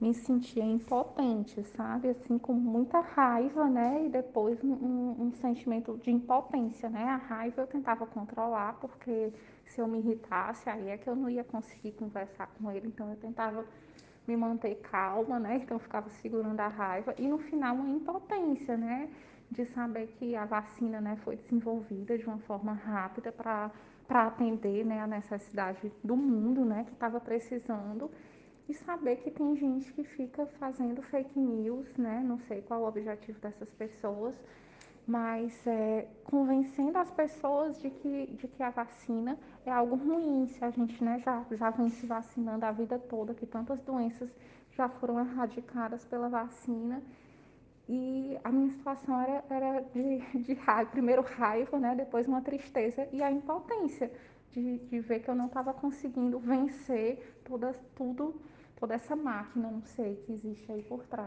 me sentia impotente, sabe? Assim, com muita raiva, né? E depois um, um, sentimento de impotência, né? A raiva eu tentava controlar, porque se eu me irritasse, aí é que eu não ia conseguir conversar com ele, então eu tentava me manter calma, né? Então eu ficava segurando a raiva. E no final, uma impotência, né? De saber que a vacina né, foi desenvolvida de uma forma rápida para atender né, a necessidade do mundo, né? Que estava precisando e saber que tem gente que fica fazendo fake news, né? Não sei qual o objetivo dessas pessoas, mas é, convencendo as pessoas de que, de que a vacina é algo ruim, se a gente né, já, já vem se vacinando a vida toda, que tantas doenças já foram erradicadas pela vacina. E a minha situação era, era de, de raiva, primeiro raiva, né, depois uma tristeza e a impotência de, de ver que eu não estava conseguindo vencer todas, tudo toda essa máquina, não sei, que existe aí por trás.